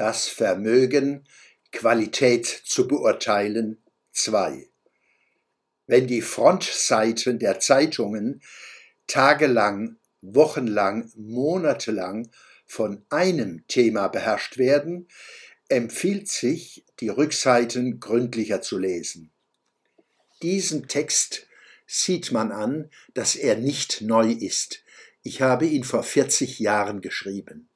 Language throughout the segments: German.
Das Vermögen, Qualität zu beurteilen 2. Wenn die Frontseiten der Zeitungen tagelang, wochenlang, monatelang von einem Thema beherrscht werden, empfiehlt sich, die Rückseiten gründlicher zu lesen. Diesem Text sieht man an, dass er nicht neu ist. Ich habe ihn vor 40 Jahren geschrieben.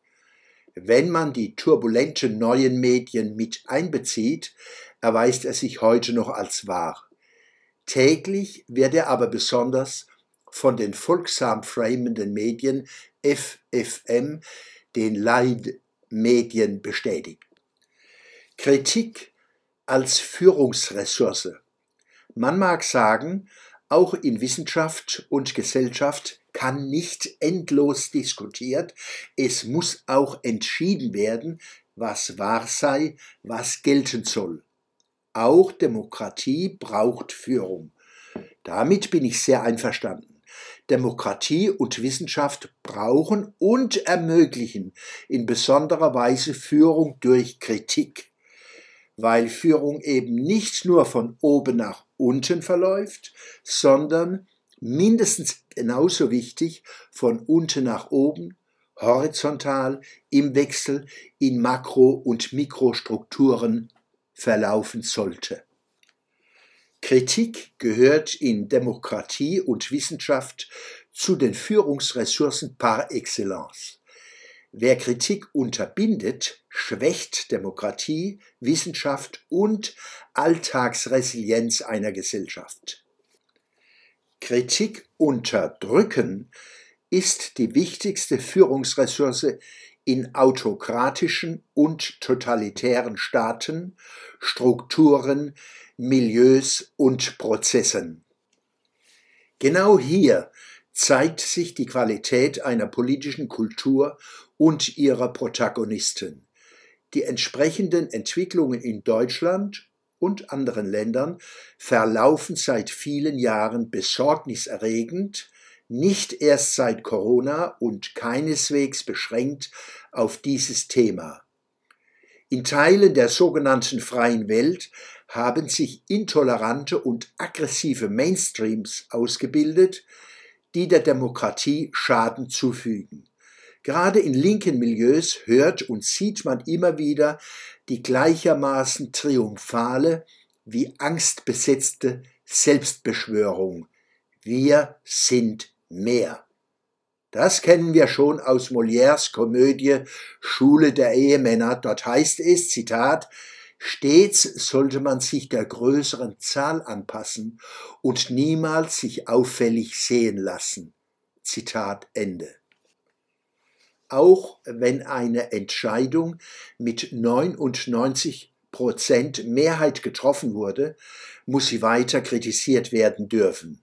Wenn man die turbulenten neuen Medien mit einbezieht, erweist er sich heute noch als wahr. Täglich wird er aber besonders von den folgsam framenden Medien FFM, den Leitmedien, bestätigt. Kritik als Führungsressource. Man mag sagen, auch in Wissenschaft und Gesellschaft kann nicht endlos diskutiert, es muss auch entschieden werden, was wahr sei, was gelten soll. Auch Demokratie braucht Führung. Damit bin ich sehr einverstanden. Demokratie und Wissenschaft brauchen und ermöglichen in besonderer Weise Führung durch Kritik weil Führung eben nicht nur von oben nach unten verläuft, sondern mindestens genauso wichtig von unten nach oben, horizontal, im Wechsel in Makro- und Mikrostrukturen verlaufen sollte. Kritik gehört in Demokratie und Wissenschaft zu den Führungsressourcen par excellence. Wer Kritik unterbindet, schwächt Demokratie, Wissenschaft und Alltagsresilienz einer Gesellschaft. Kritik unterdrücken ist die wichtigste Führungsressource in autokratischen und totalitären Staaten, Strukturen, Milieus und Prozessen. Genau hier zeigt sich die Qualität einer politischen Kultur und ihrer Protagonisten. Die entsprechenden Entwicklungen in Deutschland und anderen Ländern verlaufen seit vielen Jahren besorgniserregend, nicht erst seit Corona und keineswegs beschränkt auf dieses Thema. In Teilen der sogenannten freien Welt haben sich intolerante und aggressive Mainstreams ausgebildet, die der Demokratie Schaden zufügen. Gerade in linken Milieus hört und sieht man immer wieder die gleichermaßen triumphale wie angstbesetzte Selbstbeschwörung. Wir sind mehr. Das kennen wir schon aus Molières Komödie Schule der Ehemänner. Dort heißt es, Zitat, Stets sollte man sich der größeren Zahl anpassen und niemals sich auffällig sehen lassen. Zitat Ende. Auch wenn eine Entscheidung mit 99 Prozent Mehrheit getroffen wurde, muss sie weiter kritisiert werden dürfen.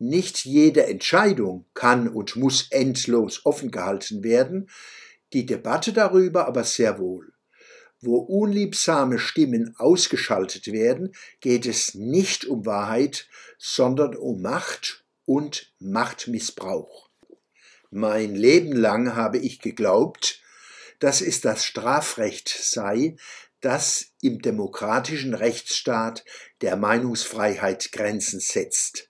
Nicht jede Entscheidung kann und muss endlos offen gehalten werden, die Debatte darüber aber sehr wohl. Wo unliebsame Stimmen ausgeschaltet werden, geht es nicht um Wahrheit, sondern um Macht und Machtmissbrauch. Mein Leben lang habe ich geglaubt, dass es das Strafrecht sei, das im demokratischen Rechtsstaat der Meinungsfreiheit Grenzen setzt.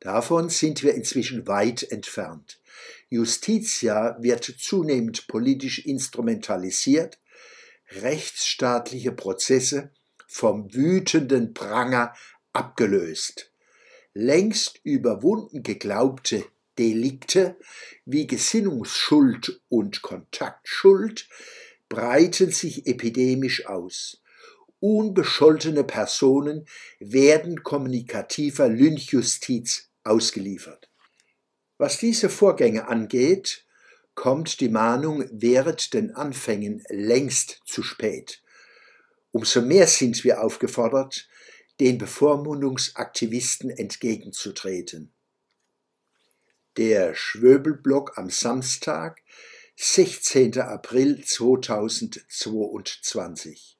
Davon sind wir inzwischen weit entfernt. Justitia wird zunehmend politisch instrumentalisiert, rechtsstaatliche Prozesse vom wütenden Pranger abgelöst. Längst überwunden geglaubte Delikte wie Gesinnungsschuld und Kontaktschuld breiten sich epidemisch aus. Unbescholtene Personen werden kommunikativer Lynchjustiz ausgeliefert. Was diese Vorgänge angeht, kommt die Mahnung während den Anfängen längst zu spät. Umso mehr sind wir aufgefordert, den Bevormundungsaktivisten entgegenzutreten. Der Schwöbelblock am Samstag, 16. April 2022